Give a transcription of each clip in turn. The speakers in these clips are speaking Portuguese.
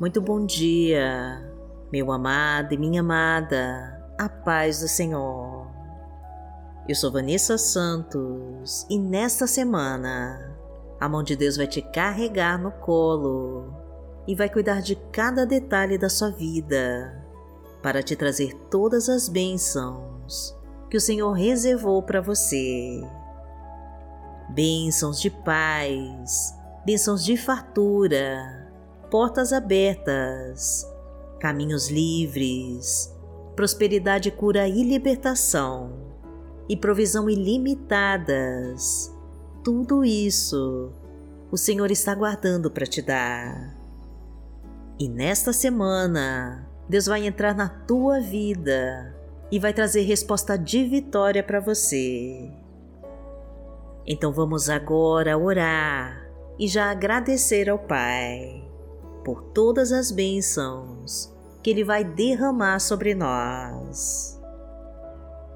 Muito bom dia, meu amado e minha amada, a paz do Senhor. Eu sou Vanessa Santos e nesta semana a mão de Deus vai te carregar no colo e vai cuidar de cada detalhe da sua vida para te trazer todas as bênçãos que o Senhor reservou para você. Bênçãos de paz, bênçãos de fartura portas abertas, caminhos livres, prosperidade, cura e libertação, e provisão ilimitadas. Tudo isso o Senhor está guardando para te dar. E nesta semana, Deus vai entrar na tua vida e vai trazer resposta de vitória para você. Então vamos agora orar e já agradecer ao Pai por todas as bênçãos que Ele vai derramar sobre nós.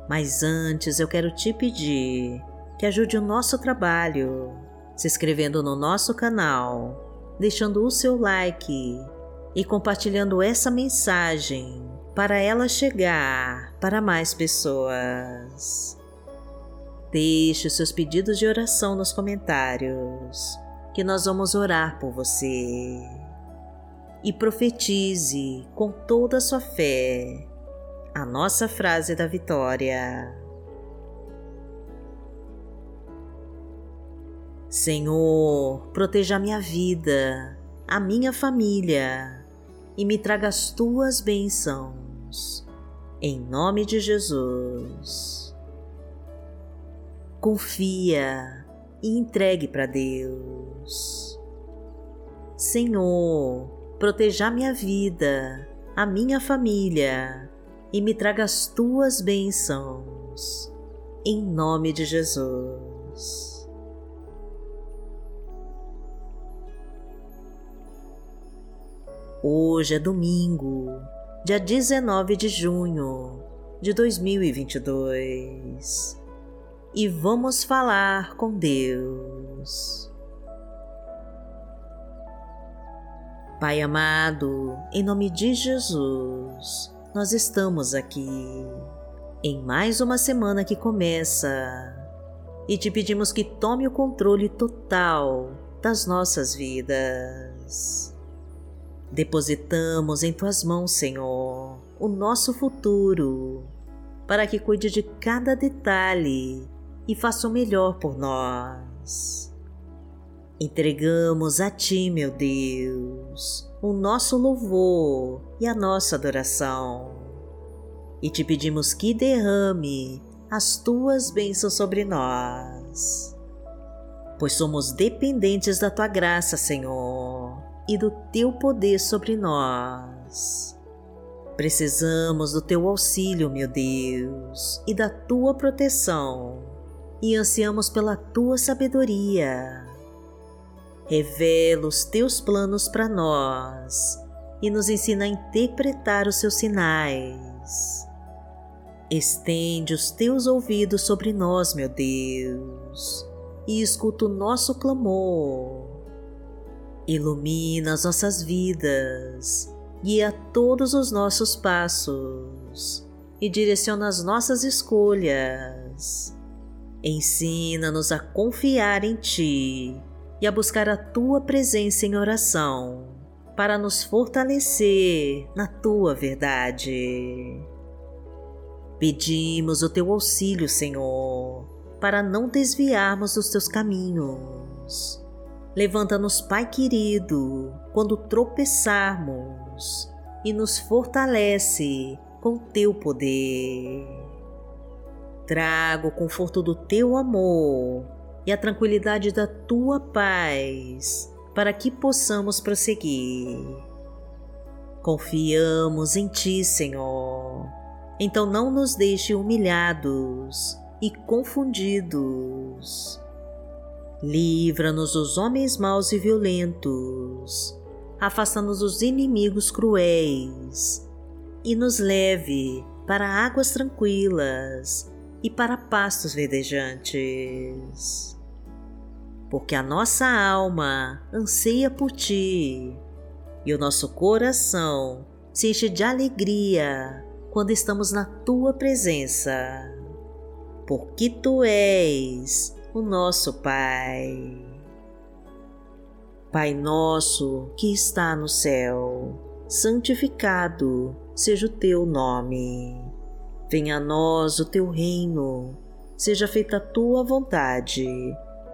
Mas antes eu quero te pedir que ajude o nosso trabalho, se inscrevendo no nosso canal, deixando o seu like e compartilhando essa mensagem para ela chegar para mais pessoas. Deixe seus pedidos de oração nos comentários, que nós vamos orar por você e profetize com toda a sua fé a nossa frase da vitória. Senhor, proteja minha vida, a minha família e me traga as tuas bênçãos. Em nome de Jesus. Confia e entregue para Deus. Senhor, proteja minha vida, a minha família e me traga as tuas bênçãos. Em nome de Jesus. Hoje é domingo, dia 19 de junho de 2022 e vamos falar com Deus. Pai amado, em nome de Jesus, nós estamos aqui em mais uma semana que começa e te pedimos que tome o controle total das nossas vidas. Depositamos em tuas mãos, Senhor, o nosso futuro, para que cuide de cada detalhe e faça o melhor por nós. Entregamos a Ti, meu Deus, o nosso louvor e a nossa adoração. E te pedimos que derrame as Tuas bênçãos sobre nós, pois somos dependentes da Tua graça, Senhor, e do Teu poder sobre nós. Precisamos do Teu auxílio, meu Deus, e da Tua proteção, e ansiamos pela Tua sabedoria Revela os teus planos para nós e nos ensina a interpretar os seus sinais. Estende os teus ouvidos sobre nós, meu Deus, e escuta o nosso clamor. Ilumina as nossas vidas, guia todos os nossos passos e direciona as nossas escolhas. Ensina-nos a confiar em Ti e a buscar a tua presença em oração para nos fortalecer na tua verdade. Pedimos o teu auxílio, Senhor, para não desviarmos dos teus caminhos. Levanta-nos, Pai querido, quando tropeçarmos e nos fortalece com teu poder. Traga o conforto do teu amor e a tranquilidade da tua paz, para que possamos prosseguir. Confiamos em ti, Senhor. Então não nos deixe humilhados e confundidos. Livra-nos dos homens maus e violentos, afasta-nos dos inimigos cruéis e nos leve para águas tranquilas e para pastos verdejantes porque a nossa alma anseia por ti e o nosso coração se enche de alegria quando estamos na tua presença, porque tu és o nosso Pai. Pai nosso que está no céu, santificado seja o teu nome. Venha a nós o teu reino, seja feita a tua vontade,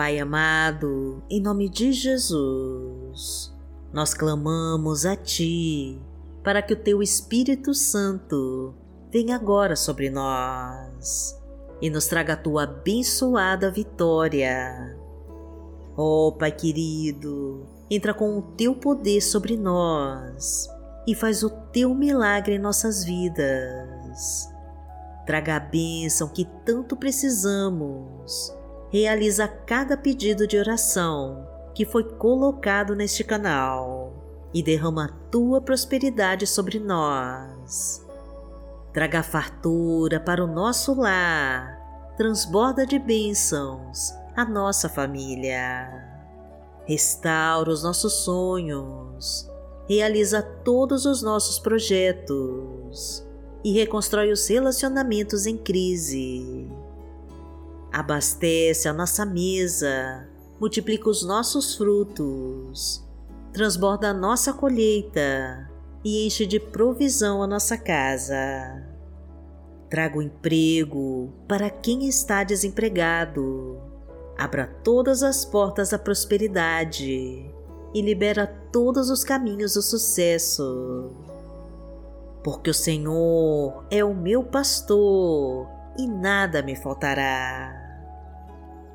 Pai amado, em nome de Jesus, nós clamamos a Ti para que o Teu Espírito Santo venha agora sobre nós e nos traga a Tua abençoada vitória. Oh, Pai querido, entra com o Teu poder sobre nós e faz o Teu milagre em nossas vidas. Traga a bênção que tanto precisamos. Realiza cada pedido de oração que foi colocado neste canal e derrama a tua prosperidade sobre nós. Traga fartura para o nosso lar, transborda de bênçãos a nossa família. Restaura os nossos sonhos, realiza todos os nossos projetos e reconstrói os relacionamentos em crise. Abastece a nossa mesa, multiplica os nossos frutos transborda a nossa colheita e enche de provisão a nossa casa. Traga o emprego para quem está desempregado. Abra todas as portas da prosperidade e libera todos os caminhos do sucesso. Porque o Senhor é o meu pastor e nada me faltará.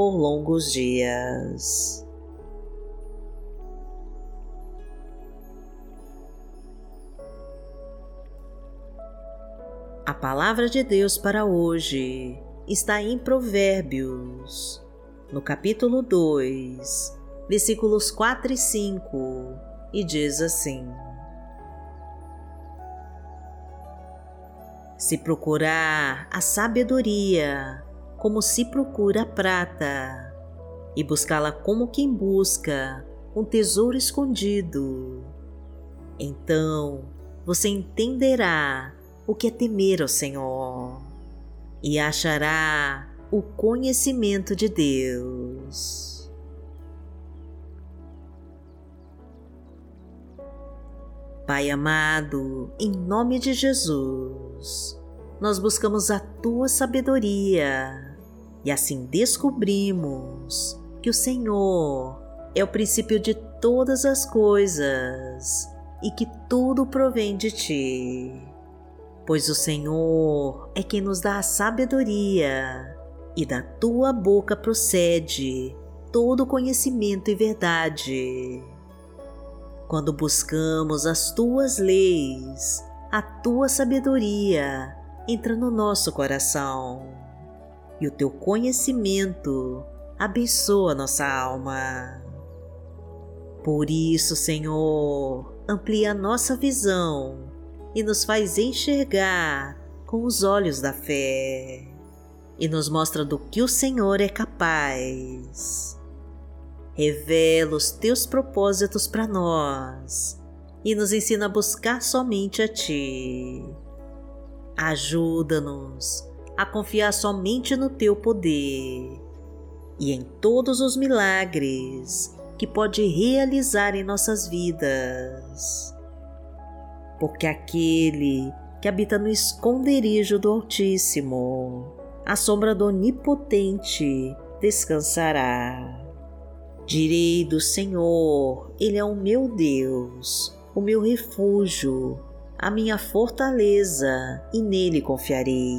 por longos dias. A palavra de Deus para hoje está em Provérbios, no capítulo 2, versículos 4 e 5, e diz assim: Se procurar a sabedoria como se procura prata, e buscá-la como quem busca um tesouro escondido, então você entenderá o que é temer ao Senhor e achará o conhecimento de Deus. Pai amado, em nome de Jesus, nós buscamos a tua sabedoria e assim descobrimos que o Senhor é o princípio de todas as coisas e que tudo provém de ti pois o Senhor é quem nos dá a sabedoria, e da tua boca procede todo conhecimento e verdade. Quando buscamos as tuas leis, a tua sabedoria entra no nosso coração, e o teu conhecimento abençoa nossa alma. Por isso, Senhor, amplia nossa visão e nos faz enxergar com os olhos da fé e nos mostra do que o Senhor é capaz. Revela os teus propósitos para nós e nos ensina a buscar somente a Ti. Ajuda-nos a confiar somente no Teu poder e em todos os milagres que pode realizar em nossas vidas. Porque aquele que habita no esconderijo do Altíssimo, a sombra do Onipotente descansará. Direi do Senhor, Ele é o meu Deus, o meu refúgio, a minha fortaleza, e nele confiarei.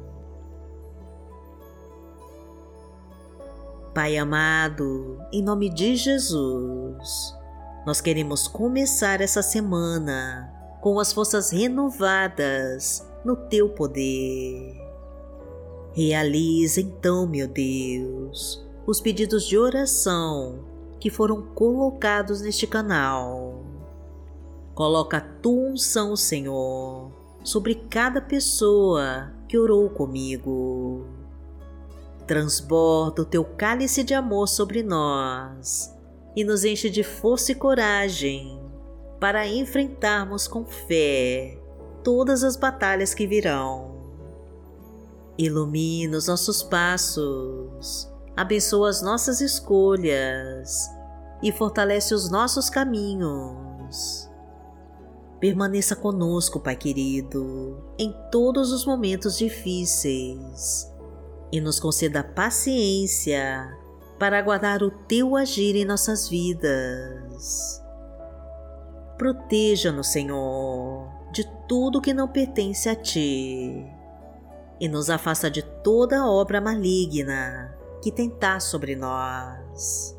Pai amado, em nome de Jesus, nós queremos começar essa semana com as forças renovadas no teu poder. Realiza então, meu Deus, os pedidos de oração que foram colocados neste canal. Coloca a tua unção, Senhor, sobre cada pessoa que orou comigo transborda o teu cálice de amor sobre nós e nos enche de força e coragem para enfrentarmos com fé todas as batalhas que virão. Ilumina os nossos passos, abençoa as nossas escolhas e fortalece os nossos caminhos. Permaneça conosco, Pai querido, em todos os momentos difíceis e nos conceda paciência para aguardar o teu agir em nossas vidas. Proteja-nos, Senhor, de tudo que não pertence a ti e nos afasta de toda obra maligna que tentar sobre nós.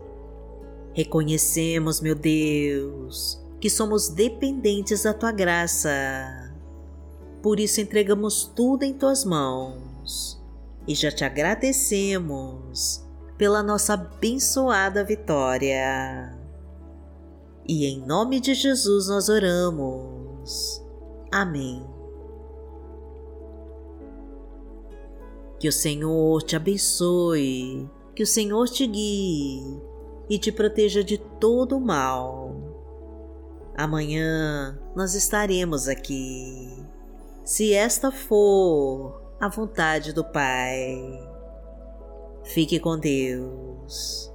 Reconhecemos, meu Deus, que somos dependentes da tua graça. Por isso entregamos tudo em tuas mãos e já te agradecemos pela nossa abençoada vitória. E em nome de Jesus nós oramos. Amém. Que o Senhor te abençoe, que o Senhor te guie e te proteja de todo o mal. Amanhã nós estaremos aqui. Se esta for a vontade do Pai. Fique com Deus.